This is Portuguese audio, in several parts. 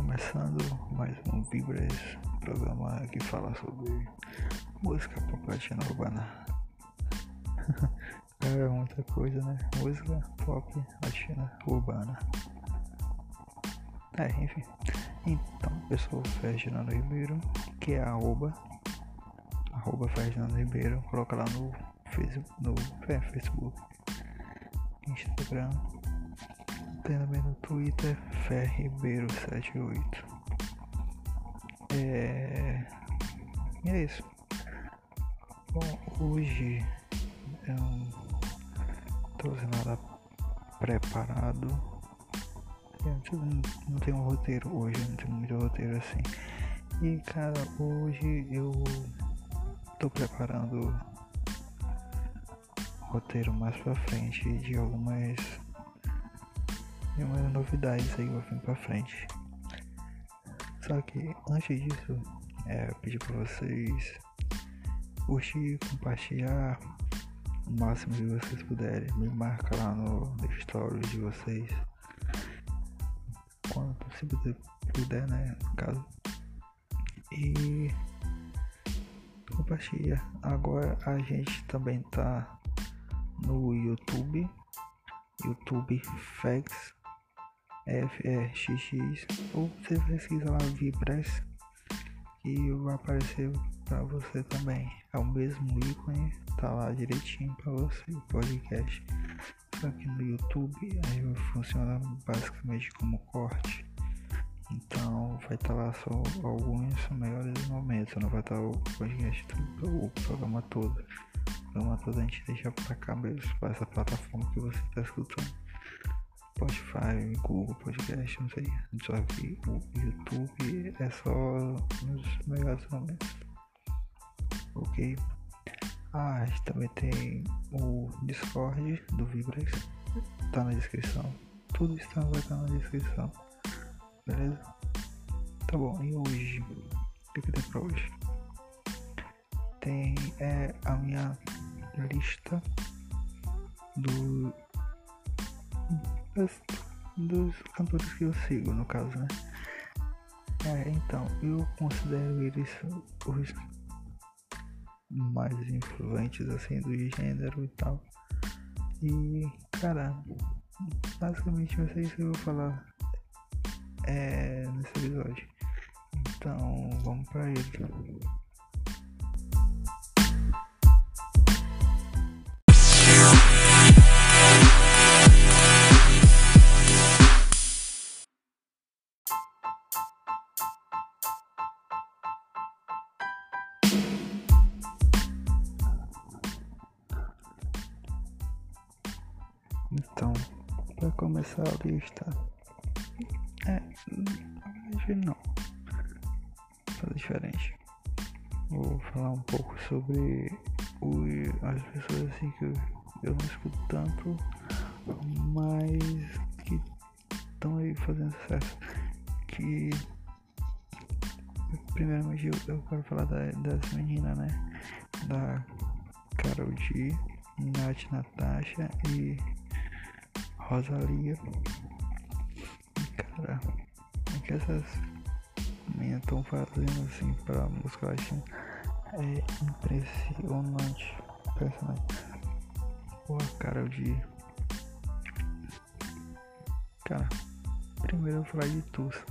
começando mais um Vibras, programa que fala sobre música pop latina urbana. é muita coisa, né? Música pop latina urbana. É, enfim. Então, o Ferdinando Ribeiro, que é arroba, arroba Ferdinando Ribeiro, coloca lá no no é, Facebook, Instagram também no Twitter Ferribeiro78. É... É isso. Bom, hoje eu não trouxe nada preparado. Eu não tenho um roteiro hoje, não tenho muito roteiro assim. E cara, hoje eu tô preparando roteiro mais pra frente de algumas tem umas novidades aí vou vir pra frente. Só que antes disso, é, eu pedi pra vocês curtir, compartilhar o máximo que vocês puderem. Me marca lá no, stories de vocês. Quando possível puder, né? No caso. E compartilha. Agora a gente também tá no YouTube. YouTube Facts FRXX ou você pesquisa lá Vibras que vai aparecer para você também. É o mesmo ícone, tá lá direitinho para você o podcast. Só que no YouTube aí funciona basicamente como corte. Então vai estar tá lá só alguns melhores momentos, não vai estar tá o podcast, o programa todo. O programa todo a gente deixa para cá mesmo, para essa plataforma que você está escutando. Spotify, Google Podcast, não sei. Só que o YouTube é só nos melhores momentos. Ok? Ah, também tem o Discord do Vibrex. Tá na descrição. Tudo isso vai estar na descrição. Beleza? Tá bom, e hoje? O que, que tem pra hoje? Tem é, a minha lista do das, dos cantores que eu sigo, no caso, né? É, então, eu considero eles os mais influentes, assim, do gênero e tal. E, cara, basicamente vai ser isso que eu vou falar é, nesse episódio. Então, vamos pra ele. Para começar a lista, é, hoje não, fazer diferente. Vou falar um pouco sobre as pessoas assim que eu, eu não escuto tanto, mas que estão aí fazendo sucesso. Que primeiramente eu, eu quero falar da, das meninas, né? Da Carol G, Nath Natasha e Rosalia. Cara, o que essas meninas estão fazendo assim pra música latina é impressionante. Impressionante. Pô, cara de. Cara, primeiro eu vou falar de Tussa.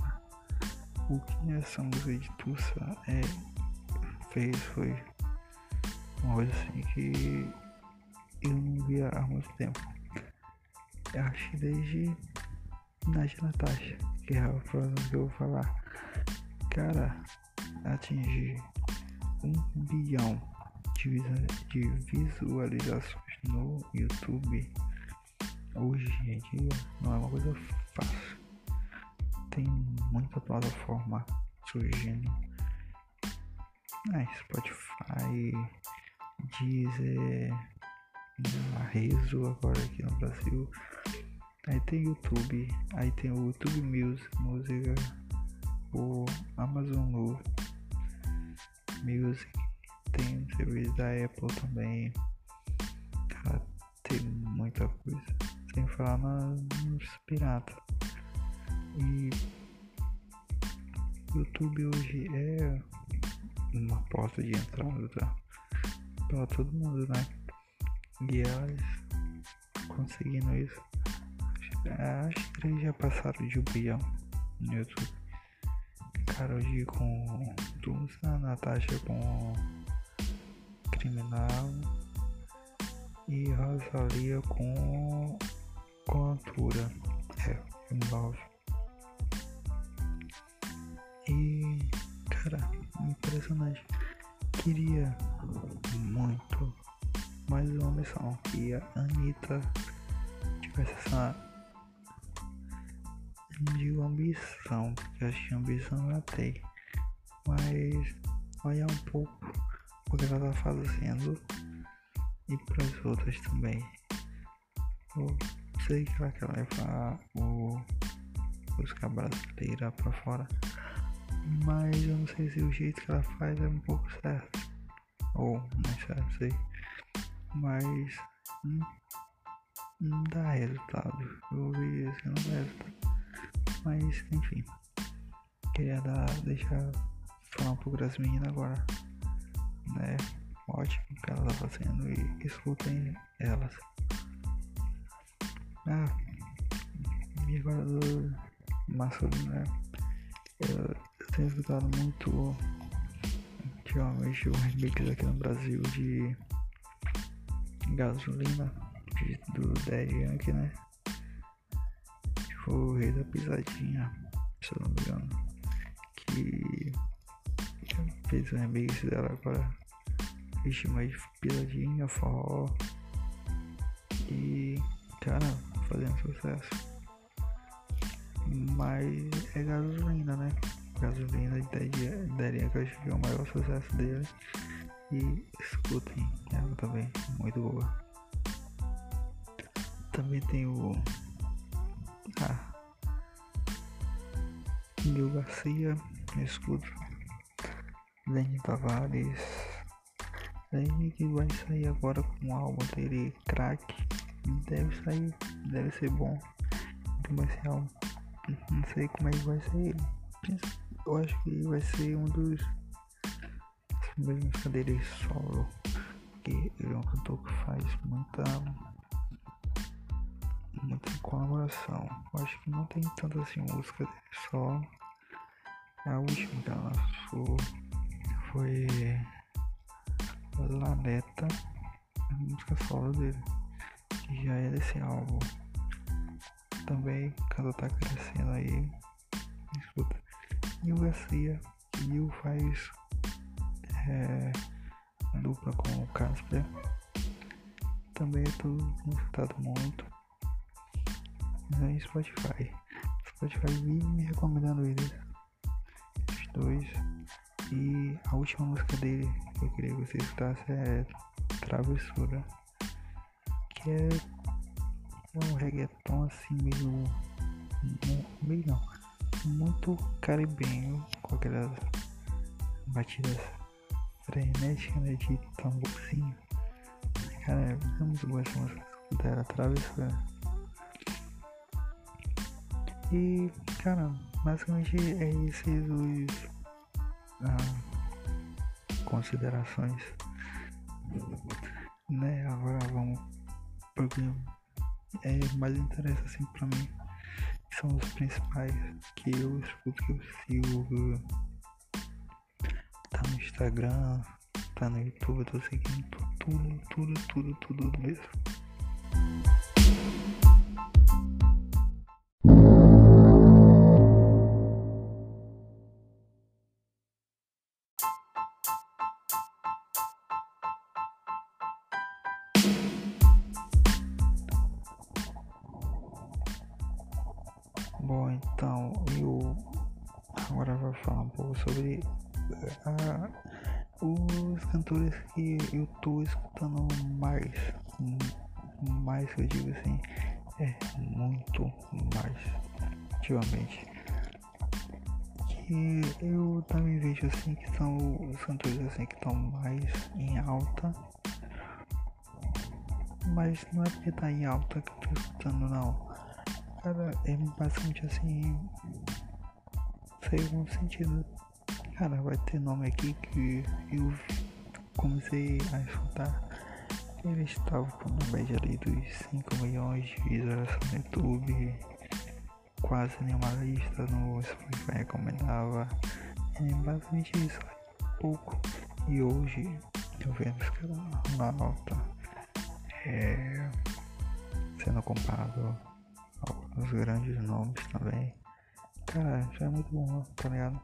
O que essa música de Tussa é, fez foi uma coisa assim que eu não via há muito tempo acho que desde Nath Natasha, que é a próxima que eu vou falar. Cara, atingir um bilhão de, de visualizações no YouTube hoje em dia não é uma coisa fácil. Tem muita plataforma surgindo. É, Spotify, Deezer, a Rezo agora aqui no Brasil. Aí tem YouTube, aí tem o YouTube Music, música, o Amazon Music, tem o serviço da Apple também. Cara, tem muita coisa. Sem falar nos piratas. E YouTube hoje é uma porta de entrada para todo mundo, né? E elas conseguindo isso. Acho que eles já passaram de um bilhão no YouTube. Carol G com Tusa, Natasha com Criminal e Rosalia com altura. É, envolve. E cara, impressionante. Queria muito mais uma missão que a Anitta tivesse essa não digo ambição, porque acho que ambição ela tem, mas olhar um pouco o que ela tá fazendo e para as outras também. Eu sei que ela quer levar o música brasileira para fora, mas eu não sei se o jeito que ela faz é um pouco certo, ou não é certo, sei, mas não, não dá resultado. Eu ouvi isso, não dá resultado. Mas enfim. Queria dar, deixar falar um pouco das meninas agora. Né? Ótimo que elas estão fazendo e escutem elas. Ah, e agora do masculino, né? Eu, eu tenho escutado muito ultimamente o remix aqui no Brasil de gasolina de, do Daddy Yankee, né? o Rei da Pisadinha, se eu não me engano, que fez o remix dela agora, vixe, mais pisadinha, forró, e, cara, fazendo sucesso. Mas é gasolina, né? Gasolina daria que eu acho que é o maior sucesso dele. E escutem, ela também, muito boa. Também tem o ah. Gil Garcia, escudo. Lenny Tavares. Lenny que vai sair agora com o álbum dele, Crack. Deve sair, deve ser bom. Então vai ser álbum. Não sei como é que vai ser. Eu acho que vai ser um dos primeiras músicas dele solo. Porque ele é um cantor que faz muita muita colaboração. Eu acho que não tem tanta assim música dele, só a última que ela lançou foi Laneta, a música solo dele, que já é desse álbum. Também, quando tá crescendo aí, escuta. E o Garcia, e o faz é, dupla com o Casper. Também eu tô escutado muito no Spotify. Spotify vive me recomendando eles. Os dois. E a última música dele que eu queria que você escutasse é Travessura. Que é um reggaeton assim meio. meio não. Muito caribenho. Com aquelas batidas frenéticas né, de tamborzinho. Cara, é muito boa essa música. Dela, Travessura. E, cara, basicamente é esses os ah, considerações. Né, agora vamos porque é mais interessa assim pra mim. São os principais que eu escuto, que eu sigo. Tá no Instagram, tá no YouTube, eu tô seguindo tudo, tudo, tudo, tudo mesmo. Que eu digo assim, é muito mais ultimamente. Que eu também vejo assim que são os cantores assim que estão mais em alta. Mas não é porque tá em alta que eu tô escutando não Cara, é basicamente assim. sei algum sentido. Cara, vai ter nome aqui que eu comecei a escutar. Ele estava com uma média ali dos 5 milhões de visualizações no YouTube. Quase nenhuma lista no Spotify recomendava. É basicamente isso, pouco. E hoje eu vendo os caras na alta. É, sendo comparado aos grandes nomes também. Cara, já é muito bom, tá ligado?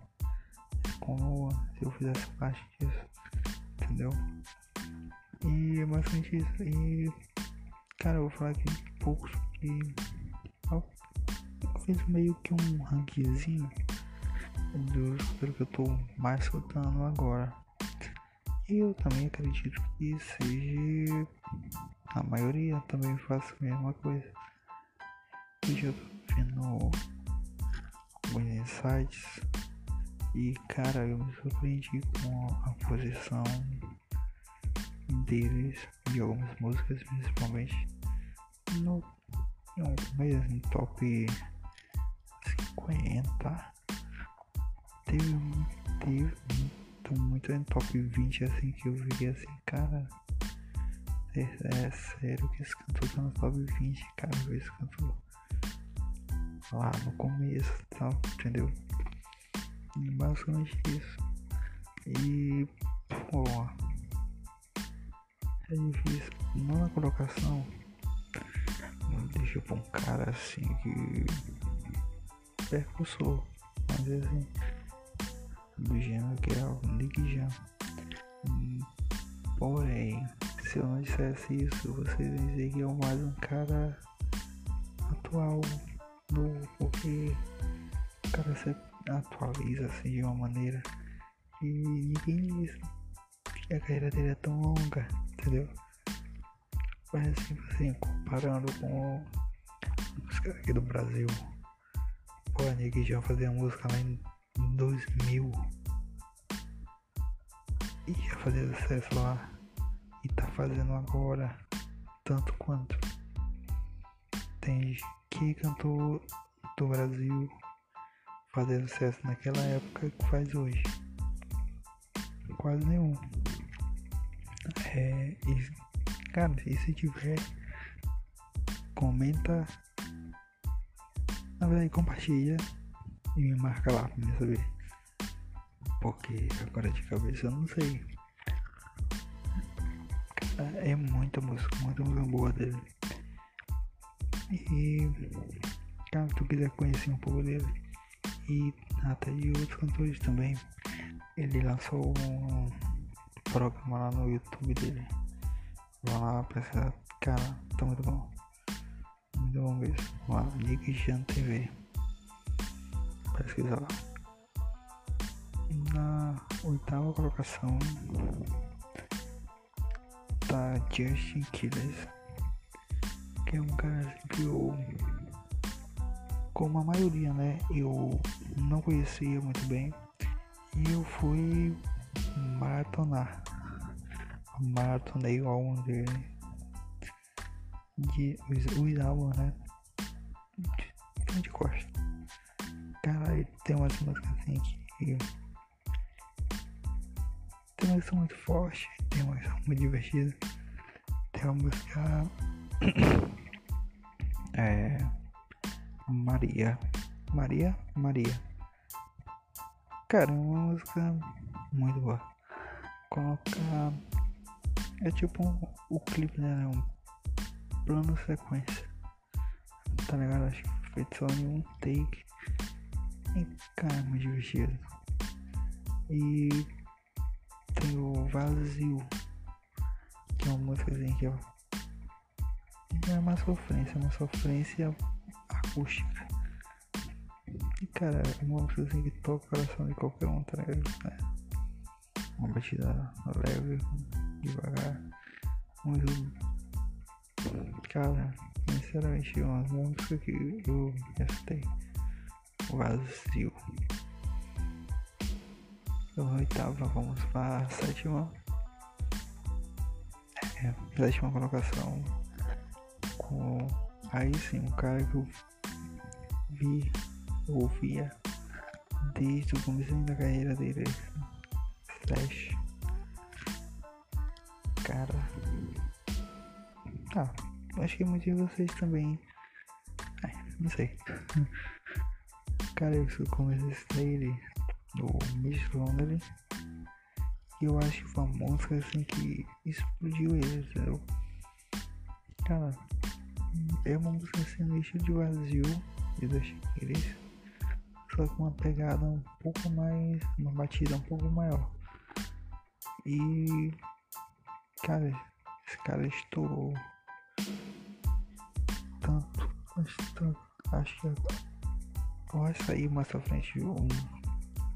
Como se eu fizesse parte disso, entendeu? E é bastante isso. E, cara, eu vou falar aqui poucos que fiz meio que um rankzinho dos que eu tô mais escutando agora. E eu também acredito que seja a maioria também faça a mesma coisa. Hoje eu tô vendo alguns insights e cara eu me surpreendi com a posição deles e algumas músicas principalmente no, no mesmo top 50 teve, teve muito, muito em top 20 assim que eu vi assim, cara. É, é sério que esse cantor tá no top 20, cara, eu esse cantor lá no começo tal, entendeu? E basicamente isso. E pô é difícil. Não na colocação. Deixa pra um cara assim que percussor. Mas assim do gênero que é o Nick Jam. Porém, se eu não dissesse isso, vocês iam dizer que é mais um cara atual, novo, porque o cara se atualiza assim de uma maneira e ninguém diz que a carreira dele é tão longa, entendeu? Mas assim, comparando com os caras aqui do Brasil, o Nick já fazia música lá em 2000 ia fazer sucesso lá. E tá fazendo agora tanto quanto. Tem que cantor do Brasil fazendo sucesso naquela época que faz hoje. Quase nenhum é, e, cara e se tiver comenta na verdade compartilha e me marca lá pra me saber. Porque agora de cabeça eu não sei. É muita música, muita música boa dele. E caso tu quiser conhecer um pouco dele e até de outros cantores também, ele lançou um programa lá no YouTube dele. Vão lá pra cara, tá muito bom. Muito bom mesmo. Lá, Nick Jean TV pesquisa lá. Na oitava colocação tá Justin Killers, que é um cara que eu, como a maioria, né, eu não conhecia muito bem e eu fui maratonar. Maratonei o álbum dele, de, os, os álbuns, né, de, de costa. Cara, ele tem umas músicas assim que. Tem uma música muito forte, tem uma música muito divertida. Tem uma música. é. Maria. Maria? Maria. Cara, uma música muito boa. Coloca. É tipo um, o clipe dela é um plano sequência. Tá ligado? Acho que feito só em um take cara, muito divertido. E tem o Vazio, que é uma música assim que é, é uma sofrência, uma sofrência acústica. E cara, é uma música assim que toca o coração de qualquer um, tá né? Uma batida leve, devagar. Muito. Cara, sinceramente, uma música que eu gostei vazio. Então, oitava, vamos para a sétima. É, sétima colocação. Com aí sim, um cara que eu vi, ouvia desde o começo da carreira dele. Slash. Cara. Ah, acho que muitos de vocês também. Não sei. Cara, eu comecei dele no Miss Lonely. E eu acho que foi uma música assim que explodiu ele, entendeu? Cara, é uma música assim no estilo de vazio e Chiqueiris. Só com uma pegada um pouco mais. uma batida um pouco maior. E. Cara, esse cara estourou tanto, acho tanto, acho que vai sair mais pra frente um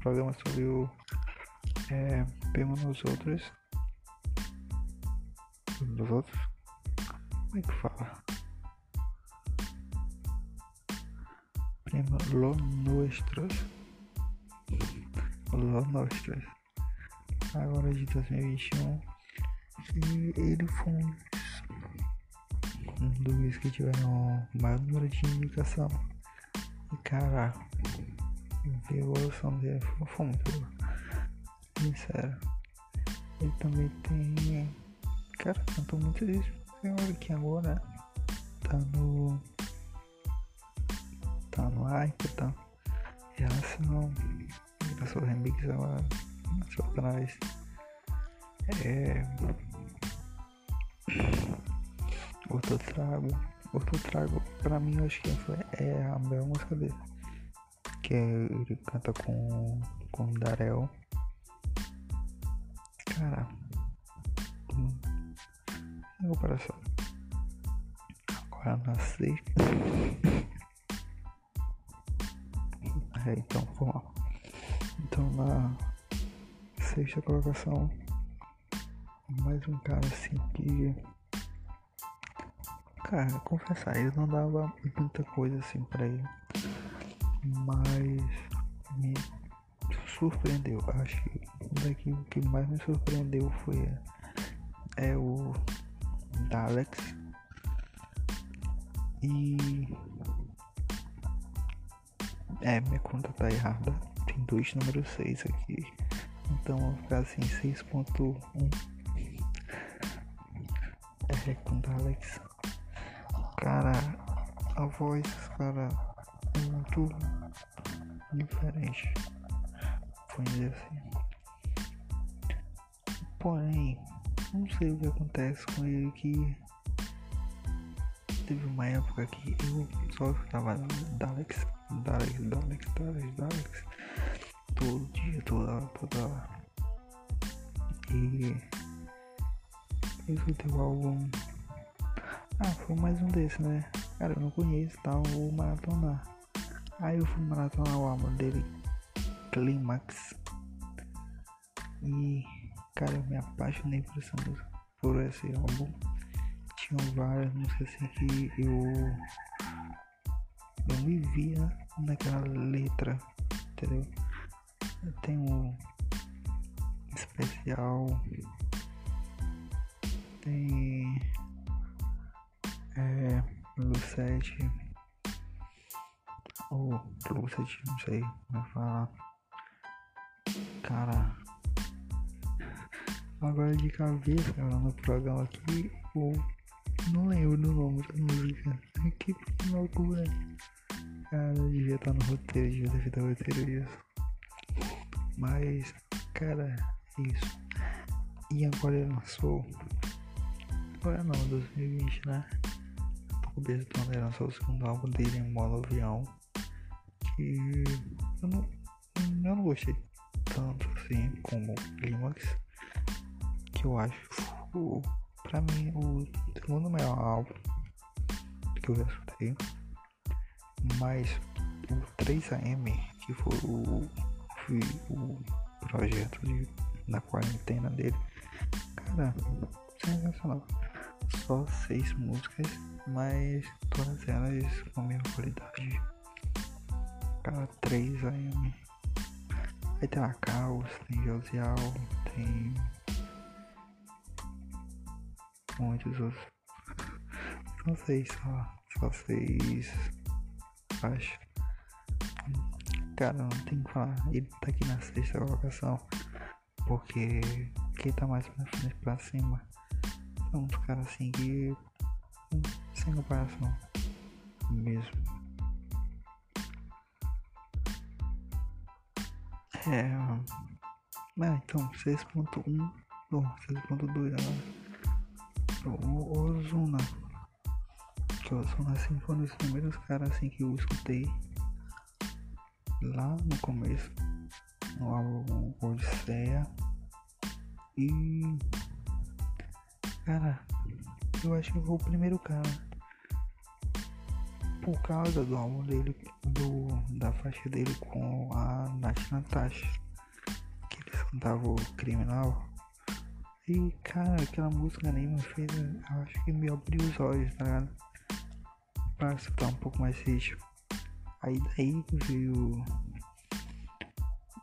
programa sobre o é, Pema nos outros. Nos outros? Como é que fala? Prima Lo Nuestros. Lo Nuestros. Agora de 2021. E ele foi um dos, que tiveram o maior número de indicação. E cara, a evolução dele foi muito boa. Sincero. Ele também tem. Cara, cantou muito isso. Olha aqui agora. Tá no. Tá no hype, tá? Relação. Graças ao remix agora. Só atrás. É. Outro trago. Outro trago, pra mim, eu acho que foi, é a melhor música dele. Que ele canta com, com o Darel. Cara. Hum, sem comparação. Agora nasci. é, então, vamos lá. Então, na sexta colocação, mais um cara assim que cara, confessar, ele não dava muita coisa assim pra ele. Mas me surpreendeu. Acho que daqui o que mais me surpreendeu foi é o Dalex. E é, minha conta tá errada. Tem dois números 6 aqui. Então vou ficar assim 6.1. É com Dalex. Cara, a voz, cara, é muito diferente. Vamos dizer assim. Porém, não sei o que acontece com ele que teve uma época que eu só escutava Dalex, Dalex, Dalex, Dalex, Dalex todo dia, toda toda hora. E escutei o álbum ah, foi mais um desses, né? Cara, eu não conheço, tá? Vou maratonar. Aí eu fui maratonar o álbum dele, Climax. E, cara, eu me apaixonei por essa música, por esse álbum. Tinham várias músicas assim que eu. Eu me via naquela letra, entendeu? Tenho um especial. Tem é, Lucete ou Lucete, não sei como é falar. Cara, agora de cabeça, cara, no programa aqui, ou não lembro do nome da música. Que loucura. Cara, devia estar no roteiro, devia ter feito roteiro isso. Mas, cara, é isso. E agora lançou. Agora não, 2020, né? o Bertone lançou o segundo álbum dele em modo avião. Que eu não, eu não gostei tanto assim como Climax. Que eu acho o, pra mim o segundo melhor álbum que eu já escutei. Mas o 3AM, que foi o, foi o projeto de, da quarentena dele, cara, sensacional. Só seis músicas mas todas elas com a mesma qualidade. Cada 3 AM. Aí tem a Caos, tem Josial, tem muitos outros. São seis só. Só seis. Acho. Cara, não tem que falar. Ele tá aqui na sexta colocação. Porque quem tá mais pra frente pra cima são uns caras assim que. Sem comparação. Mesmo. É. Ah, então 6.1. Bom, 6.2 agora. O Ozuna. Que o Ozuna assim foi um dos primeiros caras assim que eu escutei lá no começo, no álbum Odisseia. E. Cara, eu acho que vou o primeiro cara. Por causa do álbum dele, do, da faixa dele com a Nath Natasha. Que eles cantavam Criminal. E cara, aquela música nem me fez. Acho que me abriu os olhos, tá ligado? Pra escutar um pouco mais ritmo. Aí daí veio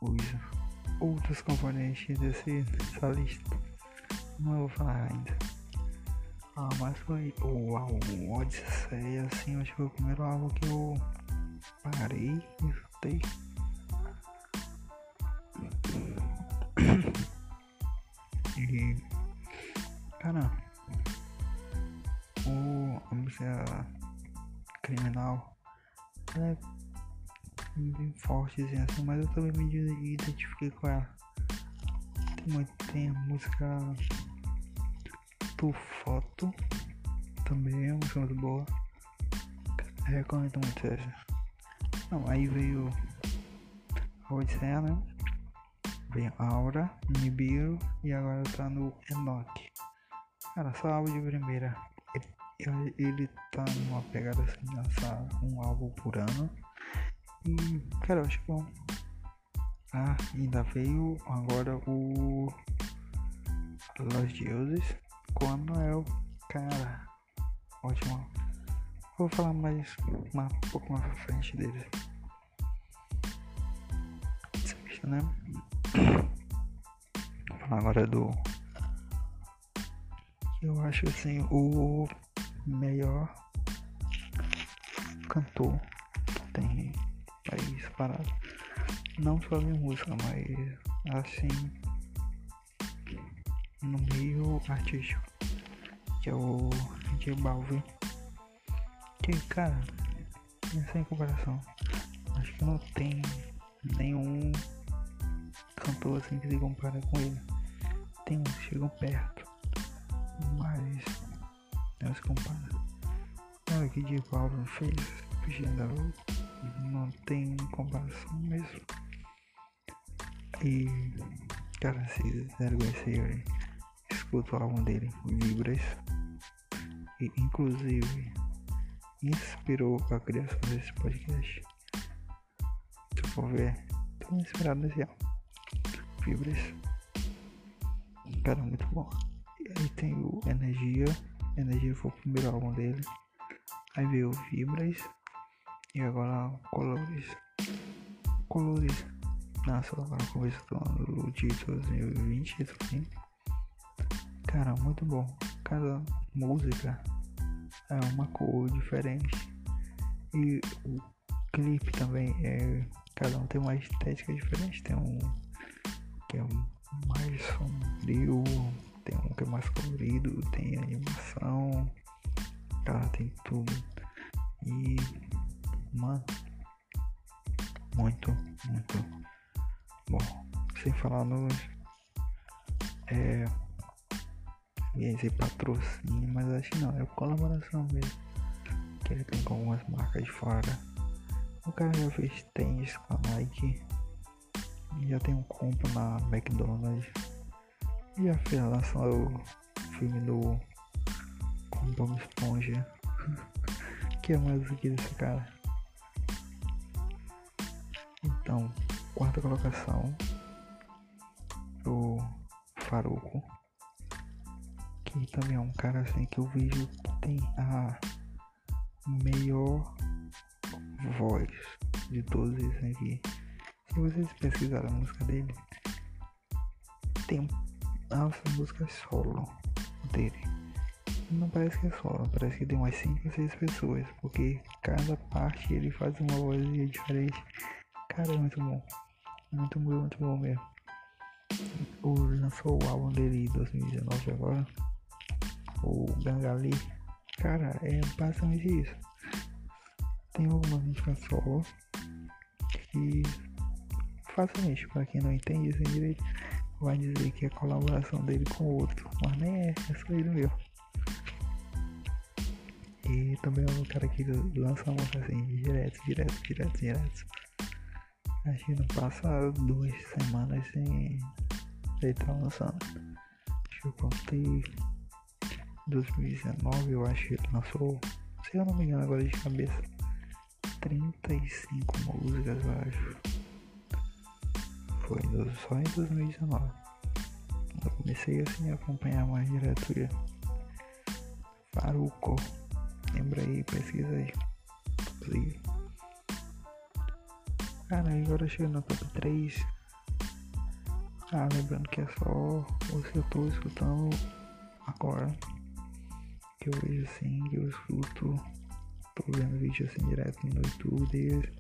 os outros componentes desse, dessa lista. Não vou falar ainda. Ah, mas foi o álbum Odisseia, assim, acho que foi o primeiro álbum que eu parei e escutei. bem forte assim, mas eu também me identifiquei com ela. Tem, muito, tem a música Tu Foto, também é uma música muito boa. Eu recomendo muito essa. Não, aí veio a Odisseia, né? Veio Aura, Nibiru e agora tá no Enoch. Cara, só álbum de primeira ele, ele tá numa pegada assim, lançar um álbum por ano. E, cara, eu acho bom. Ah, ainda veio agora o Los Deuses com a Noel. Cara, ótimo. Vou falar mais uma, um pouco mais pra frente dele. Né? Vou falar agora do. Eu acho assim, o melhor cantor que tem país parado. Não só em música, mas assim no meio artístico. Que é o J Balvin. Que cara, sem comparação. Acho que não tem nenhum cantor assim que se compara com ele. Tem uns chegam perto. Mas não se compara. Olha que de Paulo fez, Pichindaru, não tem comparação mesmo. E, cara, se quiser conhecer, escuta o álbum dele, Vibras, e inclusive inspirou a criação desse podcast. Se for ver, tô inspirado nesse álbum, Vibras. Cara, muito bom. E aí tem o Energia Energia foi o primeiro álbum dele. Aí veio Vibras. Agora Colores. Colores. Nossa, agora começou o de 2020 também. Cara, muito bom. Cada música é uma cor diferente. E o clipe também é. Cada um tem uma estética diferente. Tem um que é mais sombrio, tem um que é mais colorido, tem animação, cara, tem tudo. E, mano, muito, muito bom. Sem falar nos. É. Ia dizer patrocínio, mas acho que não, é colaboração mesmo. Que ele tem com algumas marcas de fora. O cara já fez tênis com a Nike. Já tem um compro na McDonald's. E a relação ao filme do com Bob Esponja. que é mais aqui desse cara. Então, quarta colocação. O Faruco. Que também é um cara assim que eu vejo que tem a melhor voz de todos esses aqui. Se vocês pesquisarem a música dele, tem nossa, música é solo dele. Não parece que é solo, parece que tem umas 5 ou 6 pessoas, porque cada parte ele faz uma voz diferente. Cara, é muito bom. Muito bom, muito bom mesmo. O lançou o álbum dele em 2019 agora. O Gangali. Cara, é basicamente isso. Tem algumas músicas solo que facilmente, para quem não entende isso direito, vai dizer que é colaboração dele com outro, mas nem é, é só ele mesmo. E também é um cara que lança música assim, direto, direto, direto, direto. Acho que não passa duas semanas sem ele tá lançando. Eu contei 2019, eu acho que ele lançou, se eu não me engano agora de cabeça, 35 músicas, eu acho. Foi só em 2019. Eu comecei assim a acompanhar mais direto ele. Faruco. Lembra aí, pesquisa aí. Sim. Cara, agora chega no top 3. Ah, lembrando que é só os que eu tô escutando agora. Que eu vejo assim, que eu escuto. Tô vendo vídeo assim direto no YouTube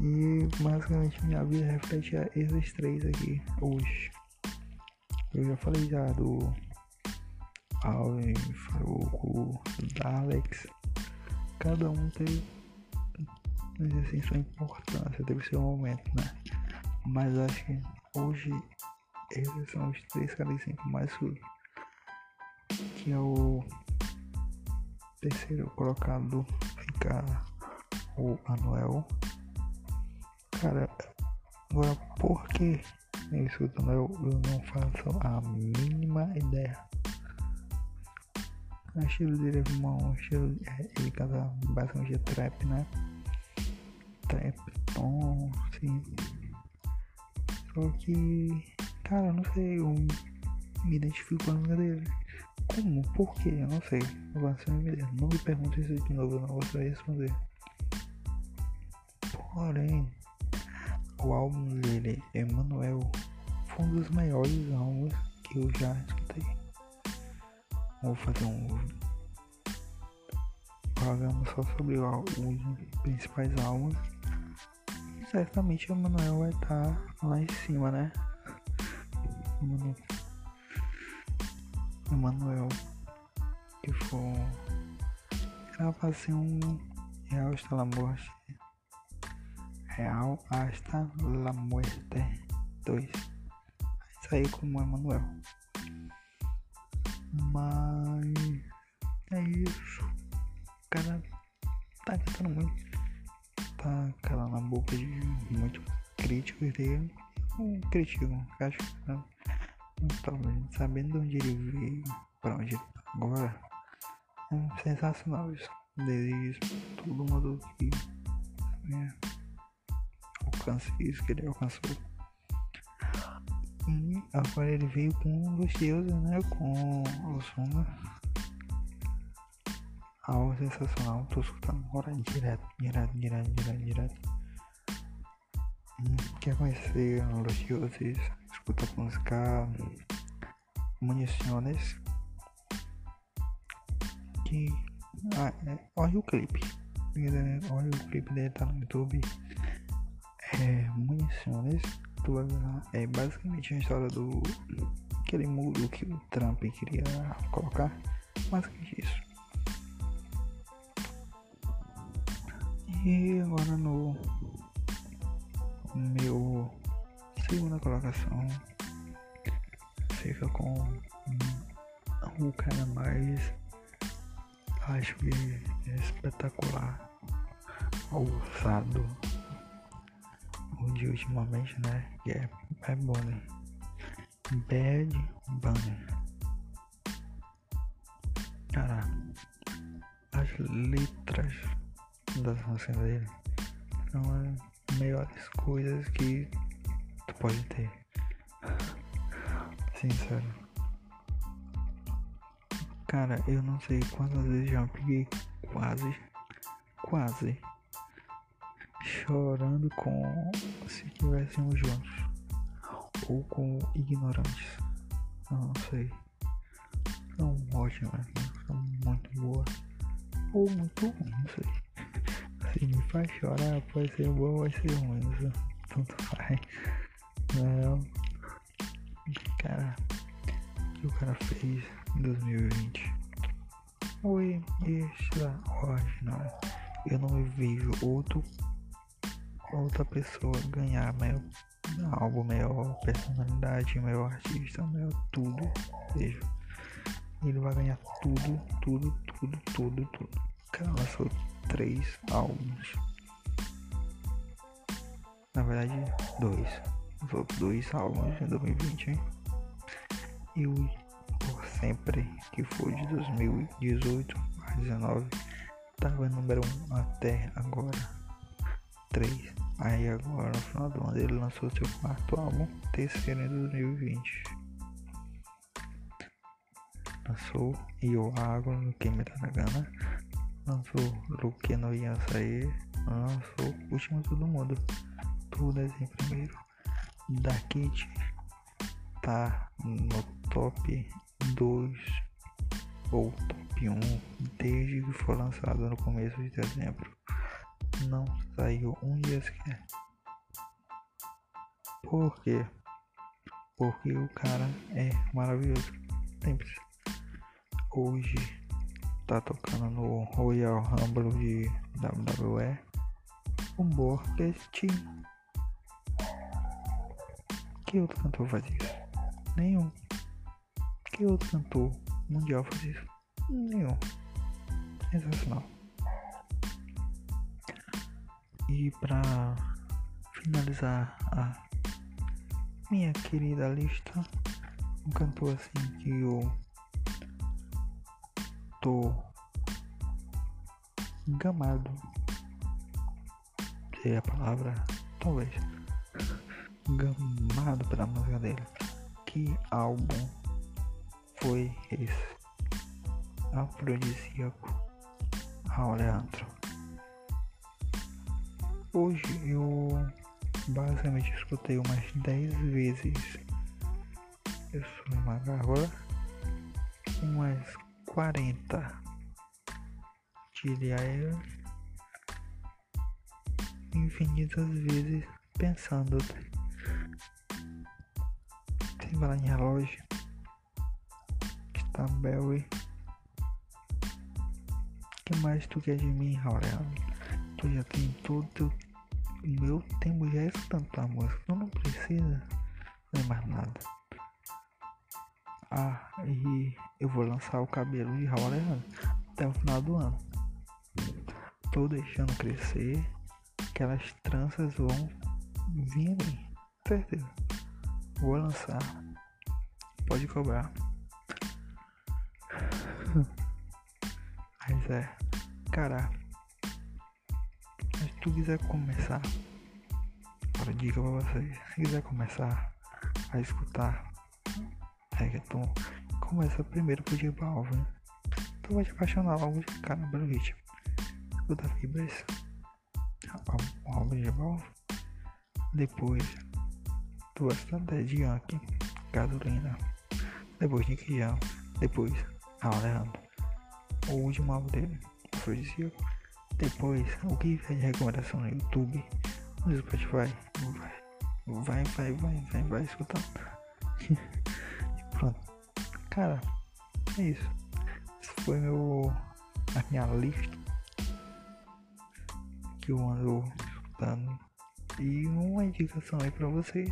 e basicamente minha vida reflete esses três aqui hoje. Eu já falei já do Alvin, Faruco, da Alex. Cada um teve assim, sua importância, teve seu momento, né? Mas acho que hoje esses são os três caras que mais surgem. Que é o terceiro colocado fica o Anuel. Cara, agora por que eu, eu não faço a mínima ideia. O estilo dele é bom, estilo, é, ele canta basicamente trap, né? Trap, tom, sim. Só que, cara, não sei, eu me identifico com a música dele. Como? Por quê? Eu não sei. Eu não me pergunte isso de novo, eu não vou responder. Porém, o álbum dele, Emanuel, foi um dos maiores álbuns que eu já escutei. Vou fazer um programa só sobre os principais álbuns. Certamente o Emanuel vai estar tá lá em cima, né? Emanuel, que foi. Era pra ser um Real Estela Morte Real hasta la muerte 2. Aí saiu como Emanuel. Mas é isso. O cara tá cantando muito. Tá calando a boca de muito críticos dele. Um crítico, acho que não, talvez sabendo de onde ele veio, pra onde ele tá agora. É sensacional isso. Desejo todo mundo que. É, alcance isso que ele alcançou. E agora ele veio com os deuses, né? Com o som. Algo sensacional. Tô escutando agora direto, direto, direto, direto, direto. Hum, quer conhecer os deuses? Escuta a música Municiones. Que. Ah, é, olha o clipe. Olha o clipe dele, tá no YouTube é, munições é basicamente a história do aquele muro que o Trump queria colocar basicamente isso e agora no meu segunda colocação fica com o cara mais acho que espetacular ousado de ultimamente, né? Que é Bad Bunny. Bad Bunny. Cara, as letras das músicas dele são as melhores coisas que tu pode ter. Sincero. Cara, eu não sei quantas vezes já peguei quase, quase chorando com se estivéssemos juntos ou com ignorantes. Eu não sei. São ótimas, são muito boas ou muito ruins, não sei. Se me faz chorar, pode ser bom ou ser ruim. Tanto faz. Não. Cara, o que o cara fez em 2020 foi extraordinário. Eu não vejo outro outra pessoa ganhar maior álbum, maior personalidade, maior artista, maior tudo. Vejo. Ele vai ganhar tudo, tudo, tudo, tudo, tudo. Cara lançou três álbuns. Na verdade, dois. Lançou dois álbuns em 2020. Hein? E o Por Sempre, que foi de 2018 a 2019, tava número 1 um até agora. 3. Aí agora no final do ano ele lançou seu quarto álbum, terceiro em 2020. Lançou Eu Água no Que Me Dá Na Gana. Lançou Que Não Ia Sair. Lançou Último Todo Mundo. Tudo é em primeiro. Da Kit tá no top 2 ou top 1 desde que foi lançado no começo de dezembro não saiu um dia sequer. Por quê? Porque o cara é maravilhoso. Simples. Hoje tá tocando no Royal Rumble de WWE. O Borgest. Que outro cantor faz isso? Nenhum. Que outro cantor mundial faz isso? Nenhum. Sensacional. E para finalizar a minha querida lista, um cantor assim que eu tô gamado seria a palavra, talvez gamado pela música dele. Que álbum foi esse? Afrodisíaco ao Leandro. Hoje eu basicamente escutei umas 10 vezes. Eu sou uma gárgula. Umas 40 diria eu. Infinitas vezes pensando. Sem falar em relógio. Starberry. O que mais tu quer de mim, Aurélio? Tu já tem todo teu meu tempo já é escutar música, eu não precisa fazer mais nada. Ah, e eu vou lançar o cabelo de Raul até o final do ano. Tô deixando crescer, aquelas tranças vão vir certeza. Vou lançar, pode cobrar. Mas é, cara tu quiser começar, para dica pra vocês, se quiser começar a escutar reggaeton, começa primeiro por J Balvin. Tu vai te apaixonar logo de cara pelo ritmo. Escuta Fibras, o álbum de Balvin. Depois, vai escutar Dead Yankee, Gasolina. Depois Nick Jam. Depois, Alejandro. O último álbum dele, Afrodisíaco. Depois, o que é de recomendação no YouTube, no Spotify, vai, vai, vai, vai, vai, vai escutando. pronto. Cara, é isso. Esse foi meu. a minha lista que eu ando escutando. E uma indicação aí pra vocês.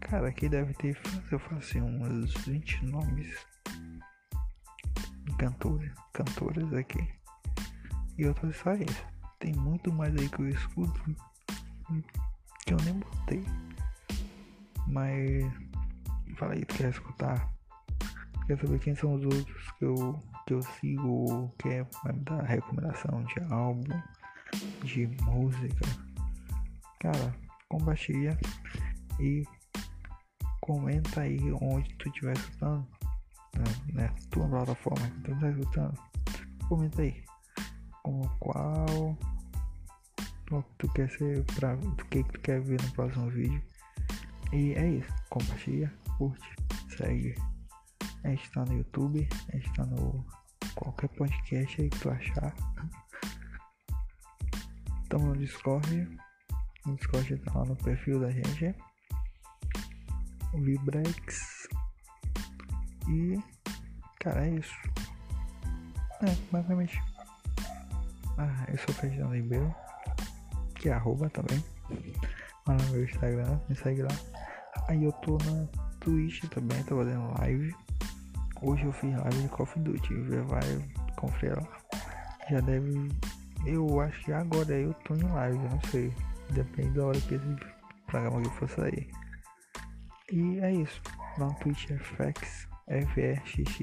Cara, aqui deve ter, eu faço uns 20 nomes de cantores, cantoras aqui. E outras só isso. Tem muito mais aí que eu escuto que eu nem botei. Mas fala aí, tu quer escutar? Quer saber quem são os outros que eu, que eu sigo, quer me dar recomendação de álbum, de música? Cara, compartilha e comenta aí onde tu estiver escutando, né? né tua plataforma que tu estiver escutando. Comenta aí como qual tu quer ser pra o que tu quer ver no próximo vídeo e é isso compartilha curte segue a gente tá no youtube a gente tá no qualquer podcast aí que tu achar Estamos no Discord. O Discord tá lá no perfil da gente. Vibrex. E. Cara, é isso. É, basicamente. Ah, eu sou Ferdinando Ribeiro. Que é arroba também. Lá no meu Instagram, me segue lá. Aí eu tô na Twitch também, tô fazendo live. Hoje eu fiz live de Call of Duty. Já vai conferir lá. Já deve. Eu acho que agora eu tô em live, não sei. Depende da hora que esse programa aqui for sair. E é isso. No Twitch é FX, FRXX.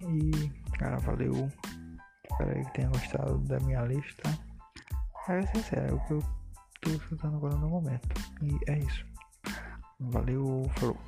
E, cara, valeu. Espero que tenha gostado da minha lista. É sincero, o que eu tô escutando agora no momento. E é isso. Valeu, falou.